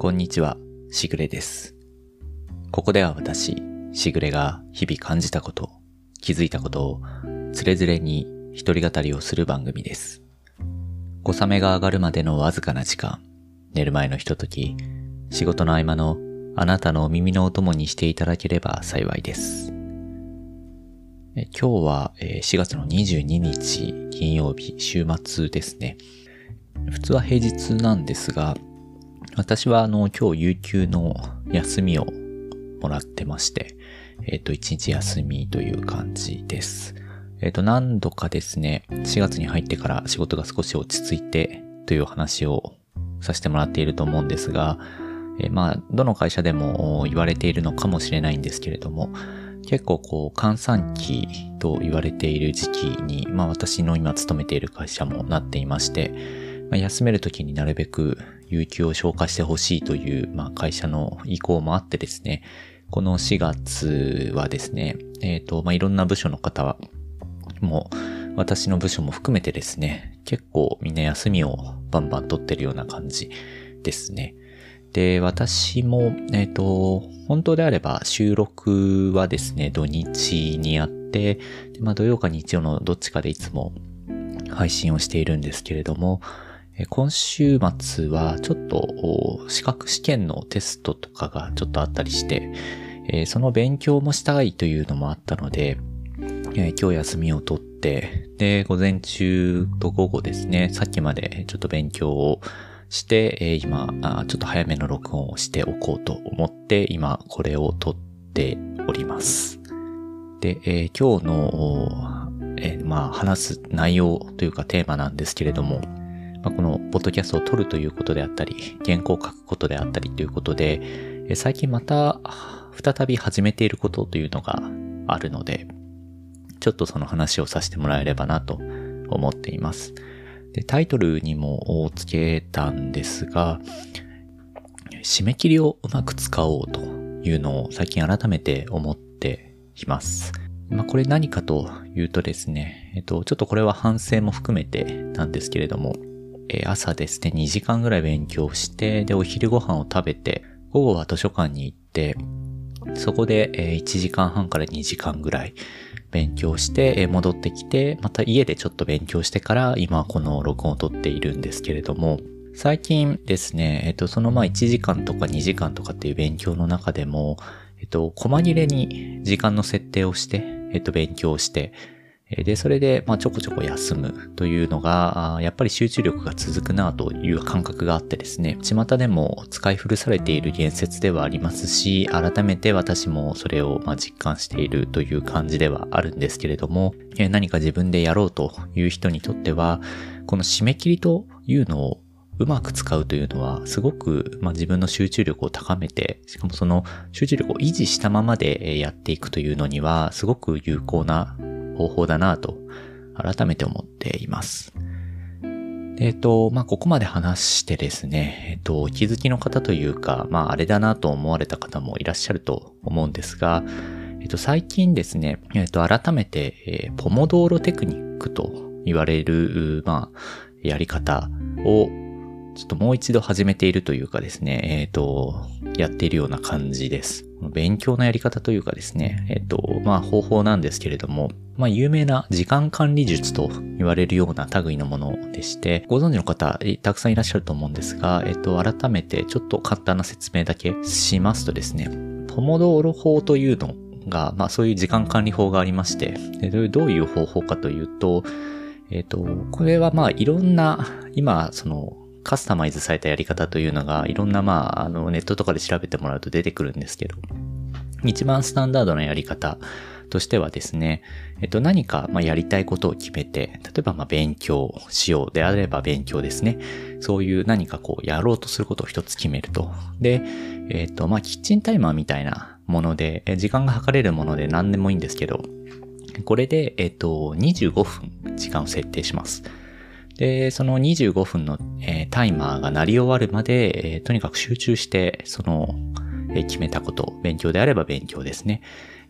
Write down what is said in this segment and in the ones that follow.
こんにちは、しぐれです。ここでは私、しぐれが日々感じたこと、気づいたことを、つれづれに一人語りをする番組です。小雨が上がるまでのわずかな時間、寝る前のひととき、仕事の合間のあなたのお耳のお供にしていただければ幸いです。今日は4月の22日金曜日週末ですね。普通は平日なんですが、私はあの今日有給の休みをもらってまして、えっ、と一日休みという感じです。えっ、と何度かですね、4月に入ってから仕事が少し落ち着いてという話をさせてもらっていると思うんですが、えーまあどの会社でも言われているのかもしれないんですけれども、結構こう閑散期と言われている時期に、まあ私の今勤めている会社もなっていまして、まあ休める時になるべく有給を消化してほしいという、まあ会社の意向もあってですね、この4月はですね、えっ、と、まあいろんな部署の方は、もう私の部署も含めてですね、結構みんな休みをバンバン取ってるような感じですね。で、私も、えっ、と、本当であれば収録はですね、土日にやって、まあ土曜か日曜のどっちかでいつも配信をしているんですけれども、今週末はちょっと資格試験のテストとかがちょっとあったりして、その勉強もしたいというのもあったので、今日休みを取って、で、午前中と午後ですね、さっきまでちょっと勉強をして、今、ちょっと早めの録音をしておこうと思って、今これを撮っております。で、今日の、まあ、話す内容というかテーマなんですけれども、まあ、このポッドキャストを撮るということであったり、原稿を書くことであったりということで、最近また再び始めていることというのがあるので、ちょっとその話をさせてもらえればなと思っています。で、タイトルにもつけたんですが、締め切りをうまく使おうというのを最近改めて思っています。まあ、これ何かというとですね、えっと、ちょっとこれは反省も含めてなんですけれども、え朝ですね、2時間ぐらい勉強して、で、お昼ご飯を食べて、午後は図書館に行って、そこで、え1時間半から2時間ぐらい勉強して、え戻ってきて、また家でちょっと勉強してから、今この録音を撮っているんですけれども、最近ですね、えっと、そのまあ1時間とか2時間とかっていう勉強の中でも、えっと、細切れに時間の設定をして、えっと、勉強して、で、それで、まあ、ちょこちょこ休むというのが、やっぱり集中力が続くなという感覚があってですね、巷でも使い古されている言説ではありますし、改めて私もそれをまあ実感しているという感じではあるんですけれども、何か自分でやろうという人にとっては、この締め切りというのをうまく使うというのは、すごく、まあ、自分の集中力を高めて、しかもその集中力を維持したままでやっていくというのには、すごく有効な方法だなと、改めて思っています。えっと、まあ、ここまで話してですね、えっと、お気づきの方というか、まあ、あれだなと思われた方もいらっしゃると思うんですが、えっと、最近ですね、えっと、改めて、えポモドーロテクニックと言われる、まあ、やり方を、ちょっともう一度始めているというかですね、えっ、と、やっているような感じです。勉強のやり方というかですね、えっ、と、まあ方法なんですけれども、まあ有名な時間管理術と言われるような類のものでして、ご存知の方たくさんいらっしゃると思うんですが、えっ、と、改めてちょっと簡単な説明だけしますとですね、ポモドーロ法というのが、まあそういう時間管理法がありまして、どういう方法かというと、えっ、と、これはまあいろんな、今、その、カスタマイズされたやり方というのが、いろんなまあ、あの、ネットとかで調べてもらうと出てくるんですけど、一番スタンダードなやり方としてはですね、えっと、何か、ま、やりたいことを決めて、例えば、ま、勉強しようであれば勉強ですね。そういう何かこう、やろうとすることを一つ決めると。で、えっと、ま、キッチンタイマーみたいなもので、時間が測れるもので何でもいいんですけど、これで、えっと、25分時間を設定します。で、その25分の、えータイマーが鳴り終わるまで、えーとにかく集中して、その、えー決めたこと、勉強であれば勉強ですね。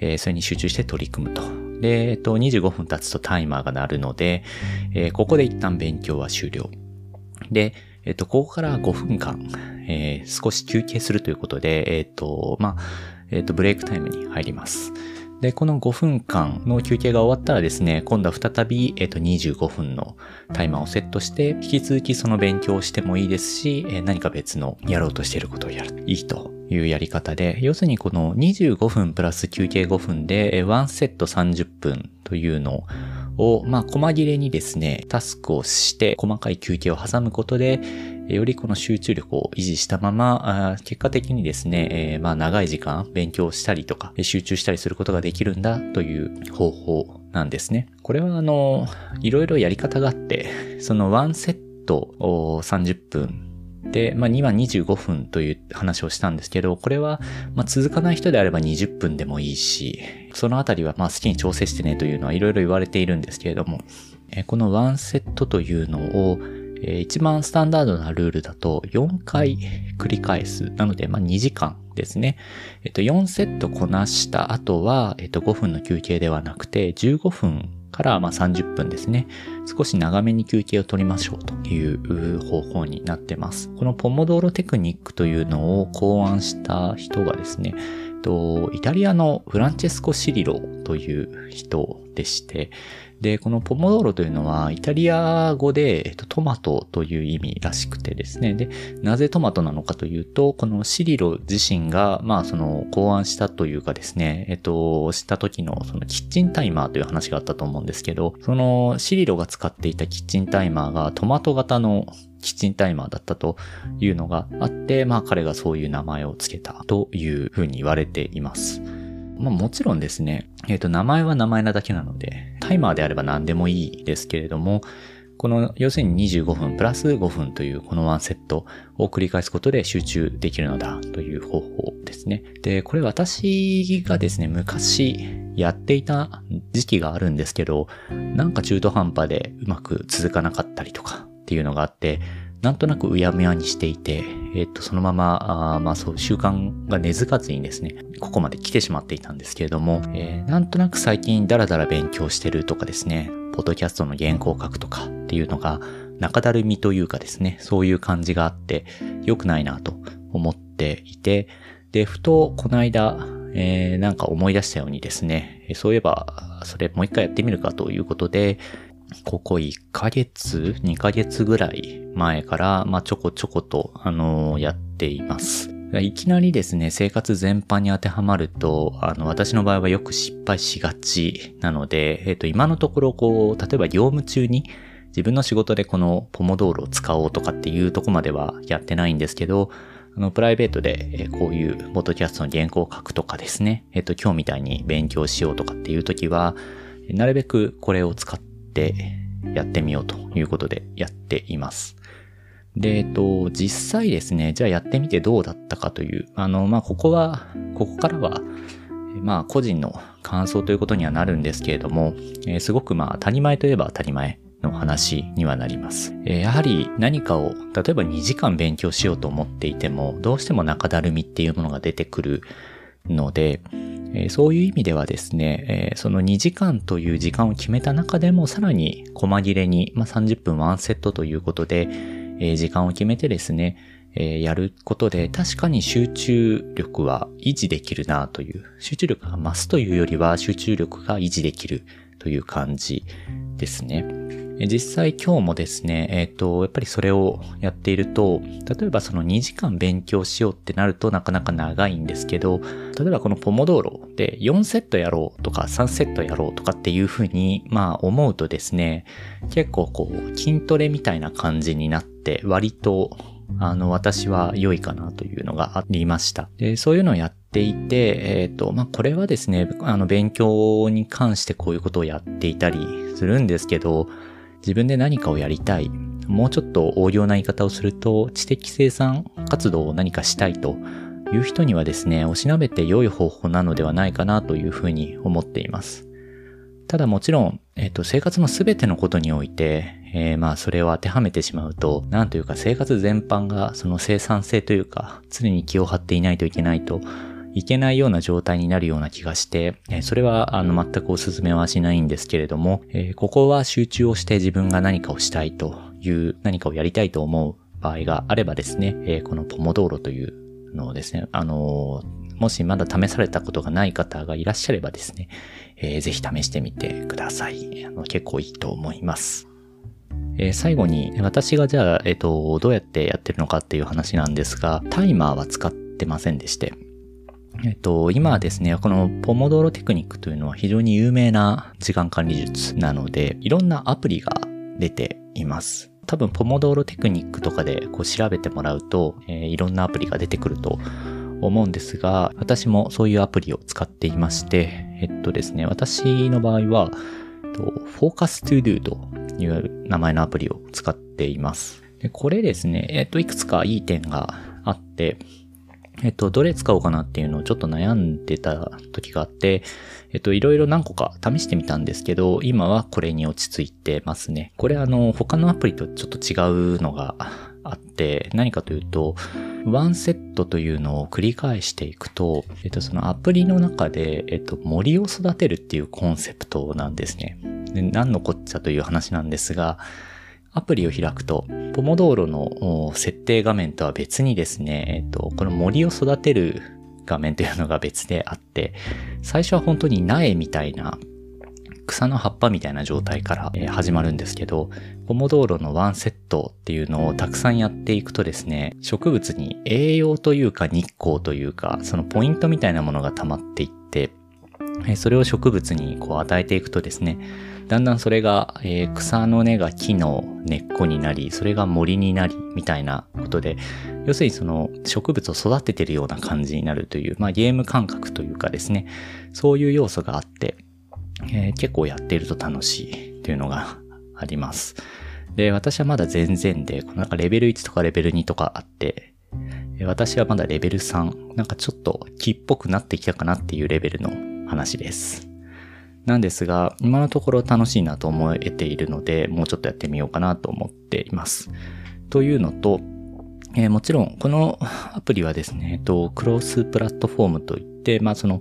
えそれに集中して取り組むと。で、えっと、25分経つとタイマーが鳴るので、えここで一旦勉強は終了。で、えっと、ここから5分間、え、少し休憩するということで、えっと、まあ、えっと、ブレイクタイムに入ります。で、この5分間の休憩が終わったらですね、今度は再び、えっ、と、25分のタイマーをセットして、引き続きその勉強をしてもいいですし、え何か別のやろうとしていることをやる。いいというやり方で、要するにこの25分プラス休憩5分で、1セット30分というのを、まあ、細切れにですね、タスクをして、細かい休憩を挟むことで、よりこの集中力を維持したまま、結果的にですね、まあ長い時間勉強したりとか、集中したりすることができるんだという方法なんですね。これはあの、いろいろやり方があって、その1セットを30分で、まあ、2は25分という話をしたんですけど、これは、ま、続かない人であれば20分でもいいし、そのあたりは、ま、好きに調整してねというのはいろいろ言われているんですけれども、この1セットというのを、え、一番スタンダードなルールだと4回繰り返す。なので、まあ、2時間ですね。えっと、4セットこなした後は、えっと、5分の休憩ではなくて、15分からまあ30分ですね。少し長めに休憩を取りましょうという方法になってます。このポモドーロテクニックというのを考案した人がですね、イタリアのフランチェスコ・シリロという人でして、で、このポモドーロというのは、イタリア語で、えっと、トマトという意味らしくてですね。で、なぜトマトなのかというと、このシリロ自身が、まあ、その、考案したというかですね、えっと、した時の、その、キッチンタイマーという話があったと思うんですけど、その、シリロが使っていたキッチンタイマーが、トマト型のキッチンタイマーだったというのがあって、まあ彼がそういう名前を付けたというふうに言われています。まあもちろんですね、えっ、ー、と名前は名前なだけなので、タイマーであれば何でもいいですけれども、この要するに25分プラス5分というこのワンセットを繰り返すことで集中できるのだという方法ですね。で、これ私がですね、昔やっていた時期があるんですけど、なんか中途半端でうまく続かなかったりとかっていうのがあって、なんとなくうやむやにしていて、えっと、そのまま、あまあそう習慣が根付かずにですね、ここまで来てしまっていたんですけれども、えー、なんとなく最近ダラダラ勉強してるとかですね、ポッドキャストの原稿を書くとかっていうのが、中だるみというかですね、そういう感じがあって、良くないなと思っていて、で、ふとこの間、えー、なんか思い出したようにですね、そういえば、それもう一回やってみるかということで、ここ1ヶ月 ?2 ヶ月ぐらい前から、まあ、ちょこちょこと、あのー、やっています。いきなりですね、生活全般に当てはまると、あの、私の場合はよく失敗しがちなので、えっ、と、今のところ、こう、例えば業務中に自分の仕事でこのポモドールを使おうとかっていうとこまではやってないんですけど、あの、プライベートで、こういうポッドキャストの原稿を書くとかですね、えっ、と、今日みたいに勉強しようとかっていう時は、なるべくこれを使っててやってみようということでやっています。で、えっと、実際ですね、じゃあやってみてどうだったかという、あの、まあ、ここは、ここからは、まあ、個人の感想ということにはなるんですけれども、えー、すごくまあ、当たり前といえば当たり前の話にはなります。えー、やはり何かを、例えば2時間勉強しようと思っていても、どうしても中だるみっていうものが出てくるので、えー、そういう意味ではですね、えー、その2時間という時間を決めた中でもさらに細切れに、まあ、30分ワンセットということで、えー、時間を決めてですね、えやることで確かに集中力は維持できるなという、集中力が増すというよりは集中力が維持できるという感じですね。実際今日もですね、えっ、ー、と、やっぱりそれをやっていると、例えばその2時間勉強しようってなるとなかなか長いんですけど、例えばこのポモドーロで4セットやろうとか3セットやろうとかっていうふうに、まあ思うとですね、結構こう筋トレみたいな感じになって割とあの、私は良いかなというのがありました。で、そういうのをやっていて、えっ、ー、と、まあ、これはですね、あの、勉強に関してこういうことをやっていたりするんですけど、自分で何かをやりたい。もうちょっと応用な言い方をすると、知的生産活動を何かしたいという人にはですね、おしなべて良い方法なのではないかなというふうに思っています。ただもちろん、えっ、と、生活のすべてのことにおいて、えー、まあそれを当てはめてしまうと、なんというか生活全般がその生産性というか、常に気を張っていないといけないといけないような状態になるような気がして、それはあの全くお勧めはしないんですけれども、ここは集中をして自分が何かをしたいという、何かをやりたいと思う場合があればですね、え、このポモドーロというのをですね、あの、もしまだ試されたことがない方がいらっしゃればですね、えー、ぜひ試してみてください。あの結構いいと思います。えー、最後に、私がじゃあ、えっ、ー、と、どうやってやってるのかっていう話なんですが、タイマーは使ってませんでして、えっと、今はですね、このポモドーロテクニックというのは非常に有名な時間管理術なので、いろんなアプリが出ています。多分、ポモドーロテクニックとかでこう調べてもらうと、えー、いろんなアプリが出てくると思うんですが、私もそういうアプリを使っていまして、えっとですね、私の場合は、Focus to Do という名前のアプリを使っています。でこれですね、えっと、いくつかいい点があって、えっと、どれ使おうかなっていうのをちょっと悩んでた時があって、えっと、いろいろ何個か試してみたんですけど、今はこれに落ち着いてますね。これあの、他のアプリとちょっと違うのがあって、何かというと、ワンセットというのを繰り返していくと、えっと、そのアプリの中で、えっと、森を育てるっていうコンセプトなんですね。で何のこっちゃという話なんですが、アプリを開くと、ポモドーロの設定画面とは別にですね、えっと、この森を育てる画面というのが別であって、最初は本当に苗みたいな草の葉っぱみたいな状態から始まるんですけど、ポモドーロのワンセットっていうのをたくさんやっていくとですね、植物に栄養というか日光というか、そのポイントみたいなものが溜まっていって、それを植物にこう与えていくとですね、だんだんそれが、えー、草の根が木の根っこになり、それが森になり、みたいなことで、要するにその植物を育ててるような感じになるという、まあゲーム感覚というかですね、そういう要素があって、えー、結構やってると楽しいというのがあります。で、私はまだ全然で、このなんかレベル1とかレベル2とかあって、私はまだレベル3、なんかちょっと木っぽくなってきたかなっていうレベルの話です。なんですが、今のところ楽しいなと思えているので、もうちょっとやってみようかなと思っています。というのと、えー、もちろん、このアプリはですね、えっと、クロスプラットフォームといって、まあその、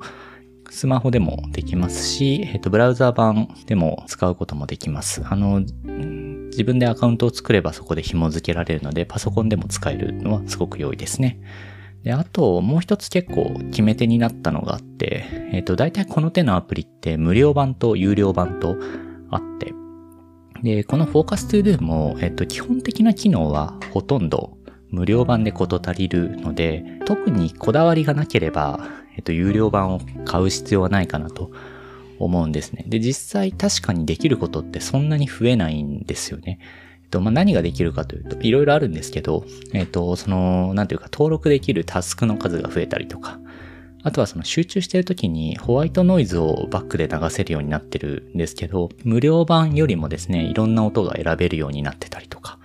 スマホでもできますし、えっと、ブラウザ版でも使うこともできます。あの、自分でアカウントを作ればそこで紐付けられるので、パソコンでも使えるのはすごく良いですね。で、あと、もう一つ結構決め手になったのがあって、えっ、ー、と、大体この手のアプリって無料版と有料版とあって、で、この Focus to Do も、えっ、ー、と、基本的な機能はほとんど無料版で事足りるので、特にこだわりがなければ、えっ、ー、と、有料版を買う必要はないかなと思うんですね。で、実際確かにできることってそんなに増えないんですよね。っと、まあ、何ができるかというと、いろいろあるんですけど、えっと、その、なんていうか、登録できるタスクの数が増えたりとか、あとはその集中してる時にホワイトノイズをバックで流せるようになってるんですけど、無料版よりもですね、いろんな音が選べるようになってたりとか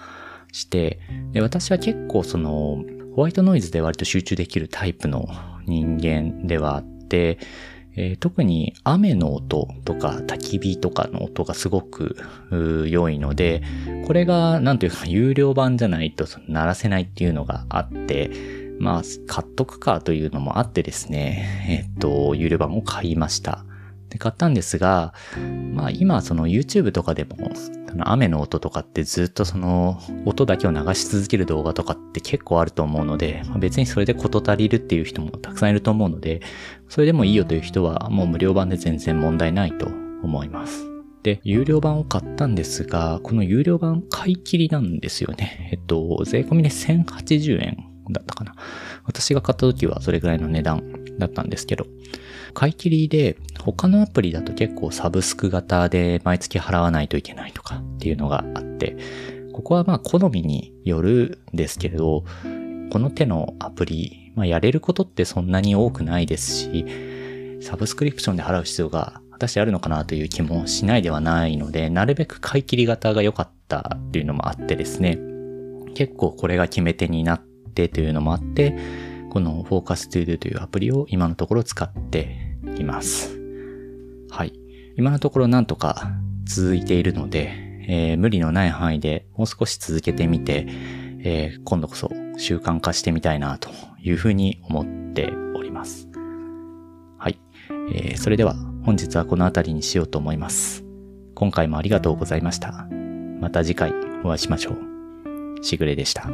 して、で私は結構その、ホワイトノイズで割と集中できるタイプの人間ではあって、えー、特に雨の音とか焚き火とかの音がすごく良いので、これがなんというか有料版じゃないと鳴らせないっていうのがあって、まあ、買っとくかというのもあってですね、えっと、有料版を買いました。で、買ったんですが、まあ今その YouTube とかでも、の雨の音とかってずっとその音だけを流し続ける動画とかって結構あると思うので、まあ、別にそれで事足りるっていう人もたくさんいると思うので、それでもいいよという人はもう無料版で全然問題ないと思います。で、有料版を買ったんですが、この有料版買い切りなんですよね。えっと、税込みで1080円だったかな。私が買った時はそれぐらいの値段だったんですけど、買い切りで他のアプリだと結構サブスク型で毎月払わないといけないとかっていうのがあって、ここはまあ好みによるんですけれど、この手のアプリ、まあやれることってそんなに多くないですし、サブスクリプションで払う必要が果たしてあるのかなという気もしないではないので、なるべく買い切り型が良かったっていうのもあってですね、結構これが決め手になってというのもあって、この Focus to Do というアプリを今のところ使っています。はい。今のところなんとか続いているので、えー、無理のない範囲でもう少し続けてみて、えー、今度こそ習慣化してみたいなというふうに思っております。はい。えー、それでは本日はこの辺りにしようと思います。今回もありがとうございました。また次回お会いしましょう。しぐれでした。